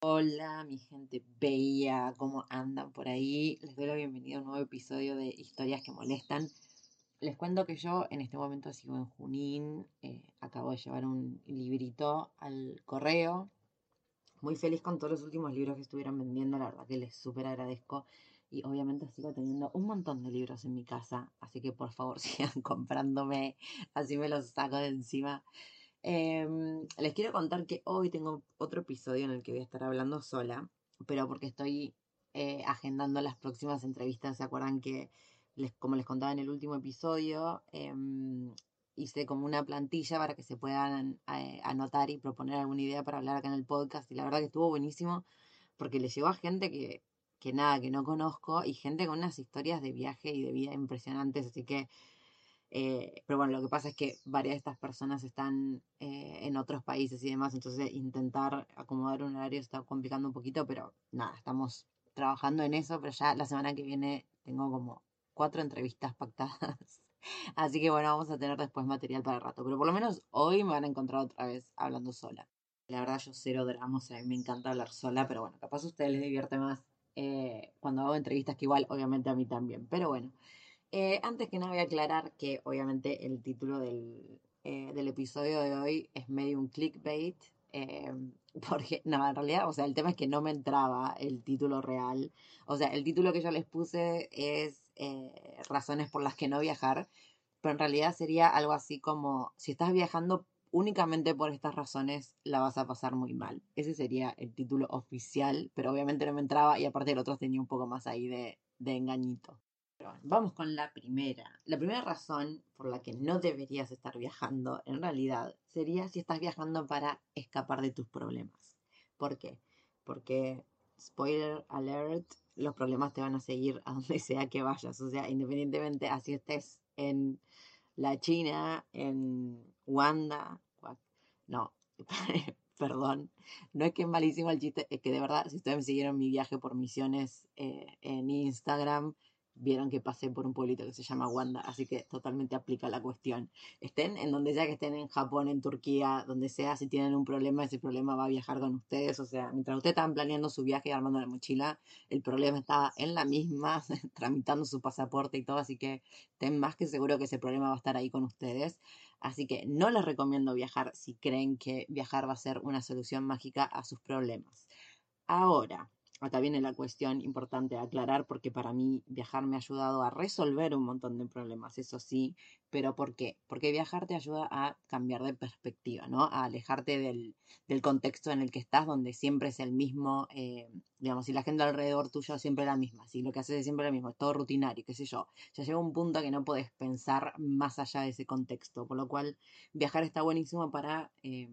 Hola, mi gente bella, ¿cómo andan por ahí? Les doy la bienvenida a un nuevo episodio de Historias que Molestan. Les cuento que yo en este momento sigo en Junín, eh, acabo de llevar un librito al correo. Muy feliz con todos los últimos libros que estuvieron vendiendo, la verdad que les súper agradezco. Y obviamente sigo teniendo un montón de libros en mi casa, así que por favor sigan comprándome, así me los saco de encima. Em, les quiero contar que hoy tengo otro episodio en el que voy a estar hablando sola, pero porque estoy eh, agendando las próximas entrevistas. ¿Se acuerdan que, les, como les contaba en el último episodio, em, hice como una plantilla para que se puedan eh, anotar y proponer alguna idea para hablar acá en el podcast? Y la verdad que estuvo buenísimo porque le llegó a gente que, que nada, que no conozco y gente con unas historias de viaje y de vida impresionantes, así que eh, pero bueno, lo que pasa es que varias de estas personas están eh, en otros países y demás, entonces intentar acomodar un horario está complicando un poquito, pero nada, estamos trabajando en eso, pero ya la semana que viene tengo como cuatro entrevistas pactadas. Así que bueno, vamos a tener después material para el rato, pero por lo menos hoy me van a encontrar otra vez hablando sola. La verdad yo cero drama, o sea, a mí me encanta hablar sola, pero bueno, capaz a ustedes les divierte más eh, cuando hago entrevistas, que igual obviamente a mí también, pero bueno. Eh, antes que nada voy a aclarar que obviamente el título del, eh, del episodio de hoy es medio un clickbait. eh, porque, no, en realidad, o sea, el tema es que no me entraba el título real. O sea, el título que yo les puse es Razones por las que no viajar. Pero en realidad sería algo así como, si estás viajando únicamente por estas razones, la vas a pasar muy mal. Ese sería el título oficial, pero obviamente no me entraba y aparte el otro tenía un poco más ahí de, de engañito. Vamos con la primera. La primera razón por la que no deberías estar viajando, en realidad, sería si estás viajando para escapar de tus problemas. ¿Por qué? Porque spoiler alert, los problemas te van a seguir a donde sea que vayas. O sea, independientemente, así estés en la China, en Wanda, no, perdón, no es que es malísimo el chiste, es que de verdad, si ustedes me siguieron mi viaje por misiones eh, en Instagram, vieron que pasé por un pueblito que se llama Wanda, así que totalmente aplica la cuestión. Estén en donde sea que estén, en Japón, en Turquía, donde sea, si tienen un problema, ese problema va a viajar con ustedes. O sea, mientras ustedes estaban planeando su viaje y armando la mochila, el problema estaba en la misma, tramitando su pasaporte y todo, así que estén más que seguro que ese problema va a estar ahí con ustedes. Así que no les recomiendo viajar si creen que viajar va a ser una solución mágica a sus problemas. Ahora, acá viene la cuestión importante a aclarar porque para mí viajar me ha ayudado a resolver un montón de problemas, eso sí, pero ¿por qué? Porque viajar te ayuda a cambiar de perspectiva, ¿no? A alejarte del, contexto en el que estás, donde siempre es el mismo, eh, digamos, si la gente alrededor tuyo siempre es la misma, si lo que haces es siempre lo mismo, es todo rutinario, qué sé yo, ya llega un punto que no puedes pensar más allá de ese contexto, por lo cual viajar está buenísimo para... Eh,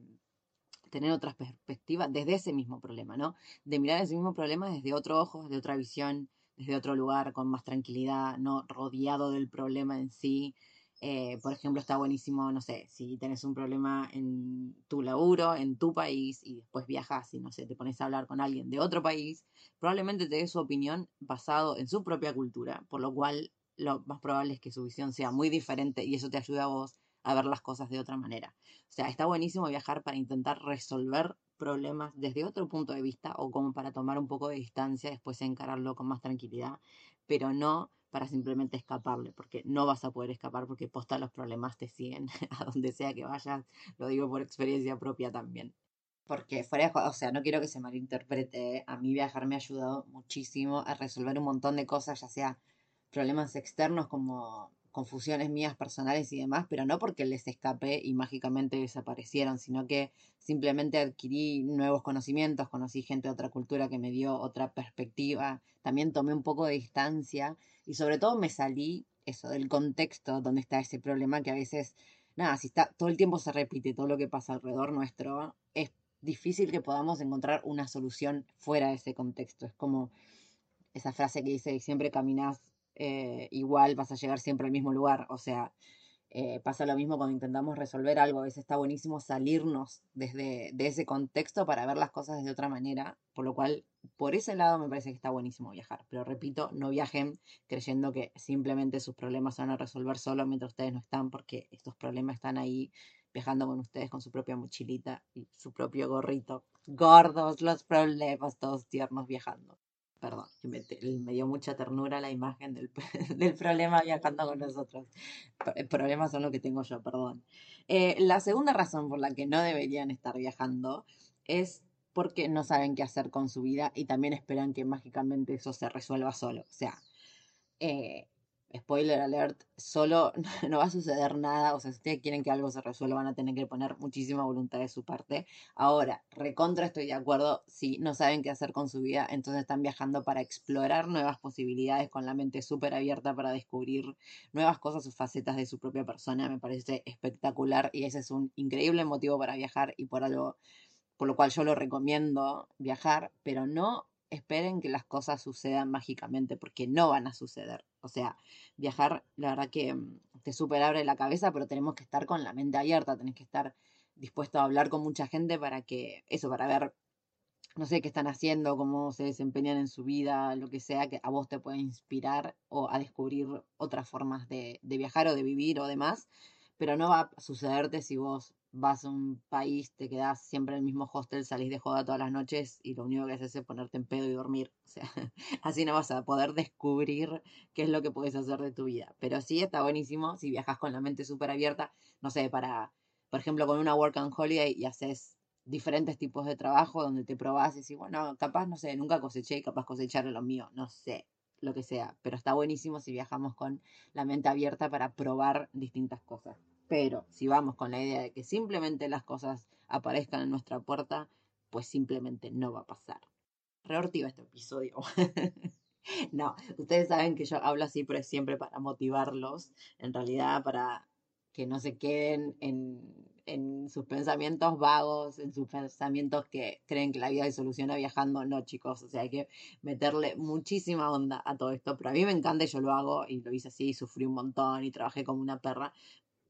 tener otras perspectivas desde ese mismo problema, ¿no? De mirar ese mismo problema desde otro ojo, desde otra visión, desde otro lugar, con más tranquilidad, no rodeado del problema en sí. Eh, por ejemplo, está buenísimo, no sé, si tenés un problema en tu laburo, en tu país, y después viajas y, no sé, te pones a hablar con alguien de otro país, probablemente te dé su opinión basado en su propia cultura, por lo cual lo más probable es que su visión sea muy diferente y eso te ayuda a vos a ver las cosas de otra manera. O sea, está buenísimo viajar para intentar resolver problemas desde otro punto de vista o como para tomar un poco de distancia, después encararlo con más tranquilidad, pero no para simplemente escaparle, porque no vas a poder escapar porque posta los problemas te siguen a donde sea que vayas, lo digo por experiencia propia también. Porque fuera, o sea, no quiero que se malinterprete, a mí viajar me ha ayudado muchísimo a resolver un montón de cosas, ya sea problemas externos como confusiones mías personales y demás, pero no porque les escapé y mágicamente desaparecieron, sino que simplemente adquirí nuevos conocimientos, conocí gente de otra cultura que me dio otra perspectiva, también tomé un poco de distancia y sobre todo me salí eso del contexto donde está ese problema que a veces, nada, si está todo el tiempo se repite todo lo que pasa alrededor nuestro, es difícil que podamos encontrar una solución fuera de ese contexto. Es como esa frase que dice, siempre caminas eh, igual vas a llegar siempre al mismo lugar. O sea, eh, pasa lo mismo cuando intentamos resolver algo. A veces está buenísimo salirnos desde de ese contexto para ver las cosas de otra manera. Por lo cual, por ese lado me parece que está buenísimo viajar. Pero repito, no viajen creyendo que simplemente sus problemas se van a resolver solo mientras ustedes no están, porque estos problemas están ahí viajando con ustedes con su propia mochilita y su propio gorrito. Gordos los problemas, todos tiernos viajando perdón, me, me, dio mucha ternura la imagen del, problema viajando con nosotros. El problema son lo que tengo yo, perdón. Eh, la segunda razón por la que no deberían estar viajando es porque no saben qué hacer con su vida y también esperan que mágicamente eso se resuelva solo. O sea, eh, spoiler alert, solo no va a suceder nada. O sea, si ustedes quieren que algo se resuelva, van a tener que poner muchísima voluntad de su parte. Ahora, recontra estoy de acuerdo, si no saben qué hacer con su vida, entonces están viajando para explorar nuevas posibilidades con la mente súper abierta para descubrir nuevas cosas o facetas de su propia persona. Me parece espectacular y ese es un increíble motivo para viajar y por algo por lo cual yo lo recomiendo viajar, pero no esperen que las cosas sucedan mágicamente, porque no van a suceder. O sea, viajar, la verdad que mm, te super abre la cabeza, pero tenemos que estar con la mente abierta, tenés que estar dispuesto a hablar con mucha gente para que, eso, para ver, no sé qué están haciendo, cómo se desempeñan en su vida, lo que sea, que a vos te pueda inspirar o a descubrir otras formas de, de viajar o de vivir o demás, pero no va a sucederte si vos vas a un país, te quedas siempre en el mismo hostel, salís de joda todas las noches y lo único que haces es ponerte en pedo y dormir. O sea, así no vas a poder descubrir qué es lo que puedes hacer de tu vida. Pero sí está buenísimo si viajas con la mente súper abierta, no sé, para, por ejemplo, con una work and holiday y haces diferentes tipos de trabajo donde te probás y decís, bueno, capaz, no sé, nunca coseché capaz cosechar lo mío, no sé, lo que sea. Pero está buenísimo si viajamos con la mente abierta para probar distintas cosas. Pero si vamos con la idea de que simplemente las cosas aparezcan en nuestra puerta, pues simplemente no va a pasar. Reortiva este episodio. no, ustedes saben que yo hablo así, pero es siempre para motivarlos, en realidad para que no se queden en, en sus pensamientos vagos, en sus pensamientos que creen que la vida se soluciona viajando. No, chicos, o sea, hay que meterle muchísima onda a todo esto. Pero a mí me encanta y yo lo hago y lo hice así, y sufrí un montón y trabajé como una perra.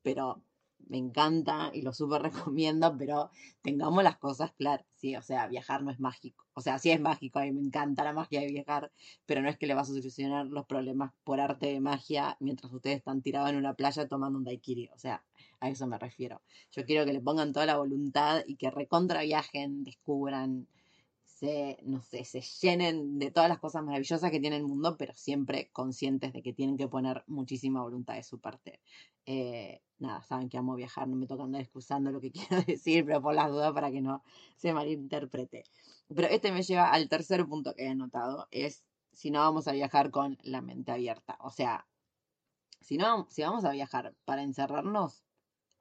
Pero me encanta y lo súper recomiendo, pero tengamos las cosas claras, sí, o sea, viajar no es mágico, o sea, sí es mágico, a mí me encanta la magia de viajar, pero no es que le va a solucionar los problemas por arte de magia mientras ustedes están tirados en una playa tomando un daiquiri, o sea, a eso me refiero. Yo quiero que le pongan toda la voluntad y que recontra viajen, descubran, no sé, se llenen de todas las cosas maravillosas que tiene el mundo, pero siempre conscientes de que tienen que poner muchísima voluntad de su parte. Eh, nada, saben que amo viajar, no me toca andar excusando lo que quiero decir, pero por las dudas para que no se malinterprete. Pero este me lleva al tercer punto que he anotado, es si no vamos a viajar con la mente abierta. O sea, si no, si vamos a viajar para encerrarnos,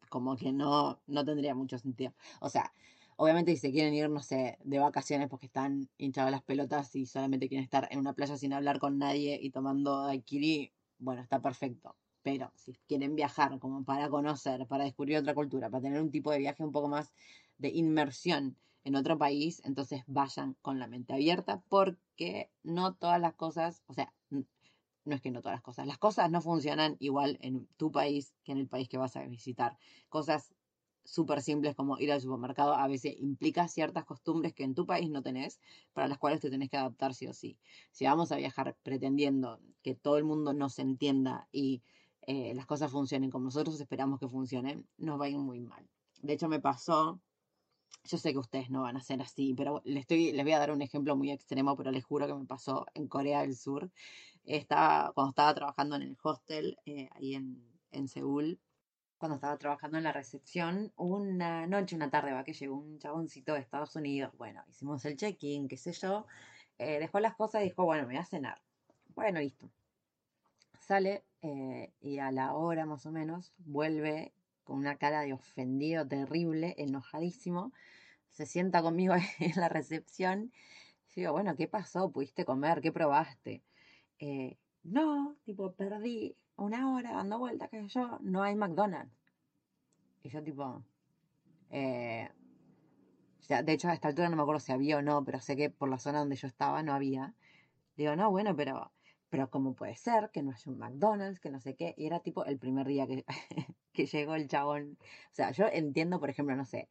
como que no, no tendría mucho sentido. O sea, Obviamente si se quieren ir, no sé, de vacaciones porque están hinchados las pelotas y solamente quieren estar en una playa sin hablar con nadie y tomando daiquiri, bueno, está perfecto. Pero si quieren viajar como para conocer, para descubrir otra cultura, para tener un tipo de viaje un poco más de inmersión en otro país, entonces vayan con la mente abierta porque no todas las cosas, o sea, no es que no todas las cosas, las cosas no funcionan igual en tu país que en el país que vas a visitar. Cosas súper simples como ir al supermercado a veces implica ciertas costumbres que en tu país no tenés, para las cuales te tenés que adaptar sí o sí. Si vamos a viajar pretendiendo que todo el mundo nos entienda y eh, las cosas funcionen como nosotros esperamos que funcionen, nos va a ir muy mal. De hecho, me pasó, yo sé que ustedes no van a ser así, pero les, estoy, les voy a dar un ejemplo muy extremo, pero les juro que me pasó en Corea del Sur. Estaba, cuando estaba trabajando en el hostel, eh, ahí en, en Seúl, cuando estaba trabajando en la recepción, una noche, una tarde, va que llegó un chaboncito de Estados Unidos. Bueno, hicimos el check-in, qué sé yo. Eh, dejó las cosas y dijo, bueno, me voy a cenar. Bueno, listo. Sale eh, y a la hora más o menos vuelve con una cara de ofendido terrible, enojadísimo. Se sienta conmigo en la recepción. Digo, bueno, ¿qué pasó? ¿Pudiste comer? ¿Qué probaste? Eh, no, tipo, perdí una hora dando vueltas, que yo, no hay McDonald's. Y yo tipo, eh, de hecho a esta altura no me acuerdo si había o no, pero sé que por la zona donde yo estaba no había. Digo, no, bueno, pero, pero ¿cómo puede ser que no haya un McDonald's, que no sé qué? Y era tipo el primer día que, que llegó el chabón. O sea, yo entiendo, por ejemplo, no sé,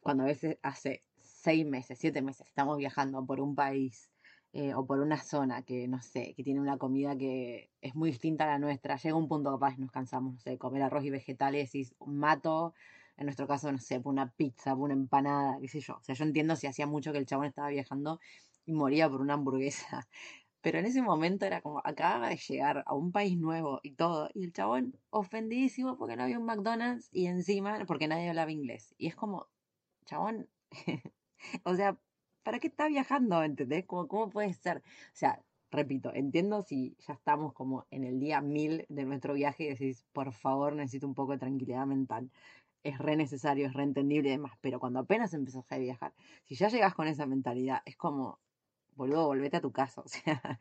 cuando a veces hace seis meses, siete meses, estamos viajando por un país eh, o por una zona que, no sé, que tiene una comida que es muy distinta a la nuestra, llega un punto capaz nos cansamos, no sé, comer arroz y vegetales y mato, en nuestro caso, no sé, una pizza, una empanada, qué sé yo. O sea, yo entiendo si hacía mucho que el chabón estaba viajando y moría por una hamburguesa. Pero en ese momento era como, acababa de llegar a un país nuevo y todo. Y el chabón ofendidísimo porque no había un McDonald's y encima porque nadie hablaba inglés. Y es como, chabón, o sea, ¿para qué está viajando? ¿Entendés? ¿Cómo, ¿Cómo puede ser? O sea, repito, entiendo si ya estamos como en el día mil de nuestro viaje y decís, por favor, necesito un poco de tranquilidad mental. Es re necesario, es re entendible y demás, pero cuando apenas empezás a viajar, si ya llegas con esa mentalidad, es como, boludo, volvete a tu casa, o sea,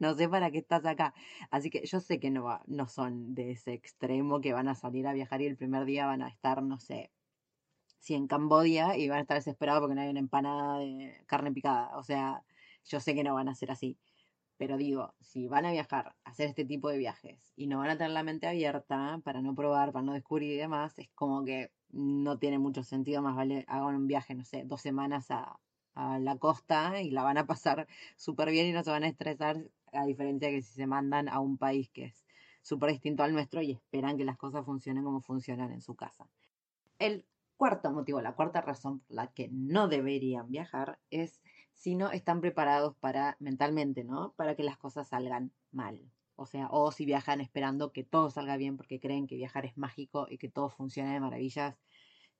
no sé para qué estás acá. Así que yo sé que no, no son de ese extremo que van a salir a viajar y el primer día van a estar, no sé, si en Cambodia y van a estar desesperados porque no hay una empanada de carne picada. O sea, yo sé que no van a ser así. Pero digo, si van a viajar, hacer este tipo de viajes y no van a tener la mente abierta para no probar, para no descubrir y demás, es como que no tiene mucho sentido. Más vale hagan un viaje, no sé, dos semanas a, a la costa y la van a pasar súper bien y no se van a estresar, a diferencia que si se mandan a un país que es súper distinto al nuestro y esperan que las cosas funcionen como funcionan en su casa. El Cuarto motivo, la cuarta razón por la que no deberían viajar es si no están preparados para mentalmente, ¿no? Para que las cosas salgan mal. O sea, o si viajan esperando que todo salga bien porque creen que viajar es mágico y que todo funcione de maravillas,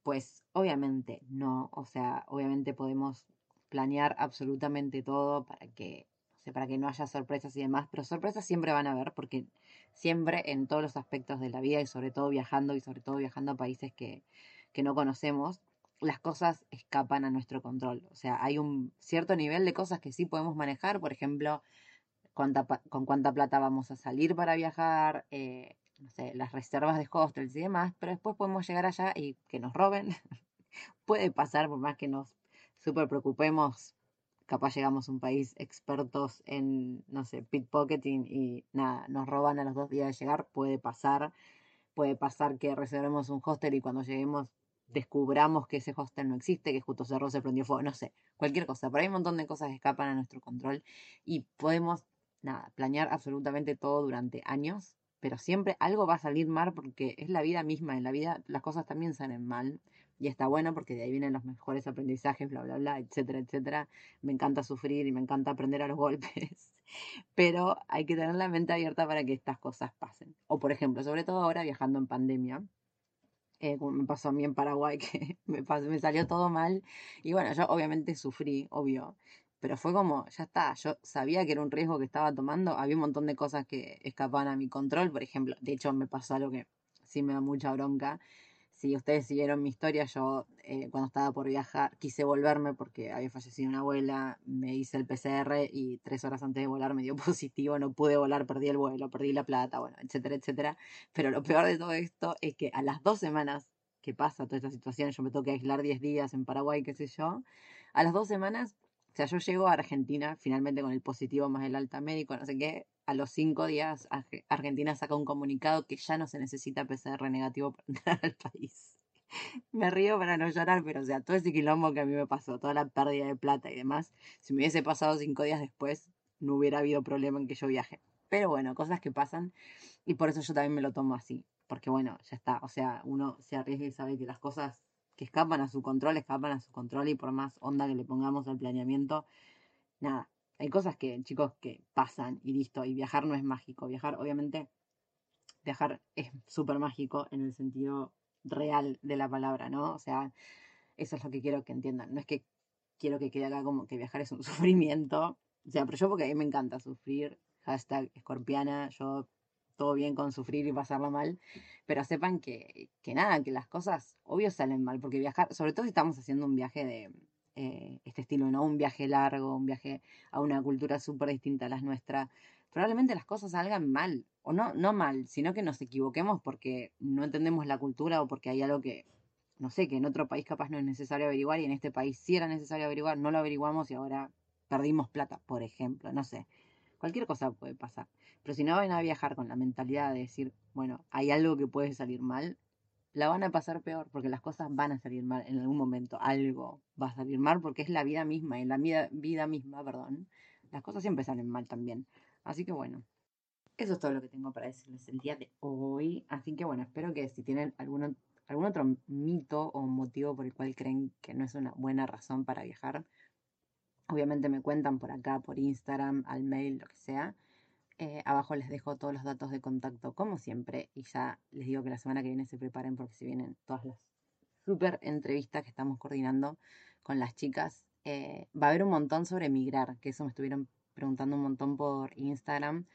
pues obviamente no. O sea, obviamente podemos planear absolutamente todo para que, para que no haya sorpresas y demás, pero sorpresas siempre van a haber porque siempre en todos los aspectos de la vida y sobre todo viajando y sobre todo viajando a países que, que no conocemos, las cosas escapan a nuestro control. O sea, hay un cierto nivel de cosas que sí podemos manejar, por ejemplo, cuánta, con cuánta plata vamos a salir para viajar, eh, no sé, las reservas de hostels y demás, pero después podemos llegar allá y que nos roben. Puede pasar, por más que nos súper preocupemos, capaz llegamos a un país expertos en, no sé, pickpocketing y nada, nos roban a los dos días de llegar, puede pasar. Puede pasar que reservemos un hostel y cuando lleguemos descubramos que ese hostel no existe, que justo cerró, se prendió fuego, no sé, cualquier cosa. Pero hay un montón de cosas que escapan a nuestro control y podemos, nada, planear absolutamente todo durante años, pero siempre algo va a salir mal porque es la vida misma. En la vida las cosas también salen mal y está bueno porque de ahí vienen los mejores aprendizajes, bla, bla, bla, etcétera, etcétera. Me encanta sufrir y me encanta aprender a los golpes, pero hay que tener la mente abierta para que estas cosas pasen. O por ejemplo, sobre todo ahora viajando en pandemia, eh, como me pasó a mí en Paraguay, que me, me salió todo mal. Y bueno, yo obviamente sufrí, obvio, pero fue como, ya está, yo sabía que era un riesgo que estaba tomando, había un montón de cosas que escapaban a mi control, por ejemplo, de hecho me pasó algo que sí me da mucha bronca, si ustedes siguieron mi historia, yo eh, cuando estaba por viajar quise volverme porque había fallecido una abuela, me hice el PCR y tres horas antes de volar me dio positivo, no pude volar, perdí el vuelo, perdí la plata, bueno, etcétera, etcétera. Pero lo peor de todo esto es que a las dos semanas que pasa toda esta situación, yo me tengo que aislar 10 días en Paraguay, qué sé yo, a las dos semanas, o sea, yo llego a Argentina finalmente con el positivo más el alta médico, no sé qué, a los cinco días Argentina saca un comunicado que ya no se necesita PCR negativo para entrar al país. Me río para no llorar, pero o sea, todo ese quilombo que a mí me pasó, toda la pérdida de plata y demás, si me hubiese pasado cinco días después, no hubiera habido problema en que yo viaje. Pero bueno, cosas que pasan y por eso yo también me lo tomo así, porque bueno, ya está, o sea, uno se arriesga y sabe que las cosas que escapan a su control, escapan a su control y por más onda que le pongamos al planeamiento, nada, hay cosas que, chicos, que pasan y listo. Y viajar no es mágico. Viajar, obviamente, viajar es súper mágico en el sentido real de la palabra, ¿no? O sea, eso es lo que quiero que entiendan. No es que quiero que quede acá como que viajar es un sufrimiento. O sea, pero yo porque a mí me encanta sufrir. Hashtag escorpiana, yo todo bien con sufrir y pasarlo mal, pero sepan que, que nada, que las cosas obvio salen mal, porque viajar, sobre todo si estamos haciendo un viaje de, eh, este estilo, ¿no? Un viaje largo, un viaje a una cultura súper distinta a las nuestras, probablemente las cosas salgan mal, o no, no mal, sino que nos equivoquemos porque no entendemos la cultura o porque hay algo que, no sé, que en otro país capaz no es necesario averiguar y en este país sí era necesario averiguar, no lo averiguamos y ahora perdimos plata, por ejemplo, no sé. Cualquier cosa puede pasar. Pero si no van a viajar con la mentalidad de decir, bueno, hay algo que puede salir mal, la van a pasar peor porque las cosas van a salir mal en algún momento. Algo va a salir mal porque es la vida misma. Y la vida, vida misma, perdón, las cosas siempre salen mal también. Así que bueno, eso es todo lo que tengo para decirles el día de hoy. Así que bueno, espero que si tienen algún, algún otro mito o motivo por el cual creen que no es una buena razón para viajar, obviamente me cuentan por acá, por Instagram, al mail, lo que sea. Eh, abajo les dejo todos los datos de contacto como siempre y ya les digo que la semana que viene se preparen porque se vienen todas las super entrevistas que estamos coordinando con las chicas. Eh, va a haber un montón sobre migrar, que eso me estuvieron preguntando un montón por Instagram.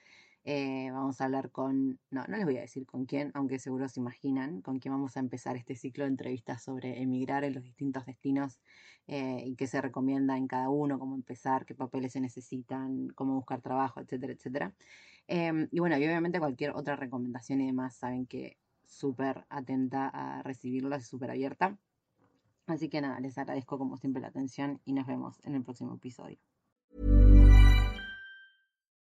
Eh, vamos a hablar con, no, no les voy a decir con quién, aunque seguro se imaginan, con quién vamos a empezar este ciclo de entrevistas sobre emigrar en los distintos destinos eh, y qué se recomienda en cada uno, cómo empezar, qué papeles se necesitan, cómo buscar trabajo, etcétera, etcétera. Em, y bueno, y obviamente cualquier otra recomendación y demás, saben que súper atenta a recibirlas, súper abierta. Así que nada, les agradezco como siempre la atención y nos vemos en el próximo episodio.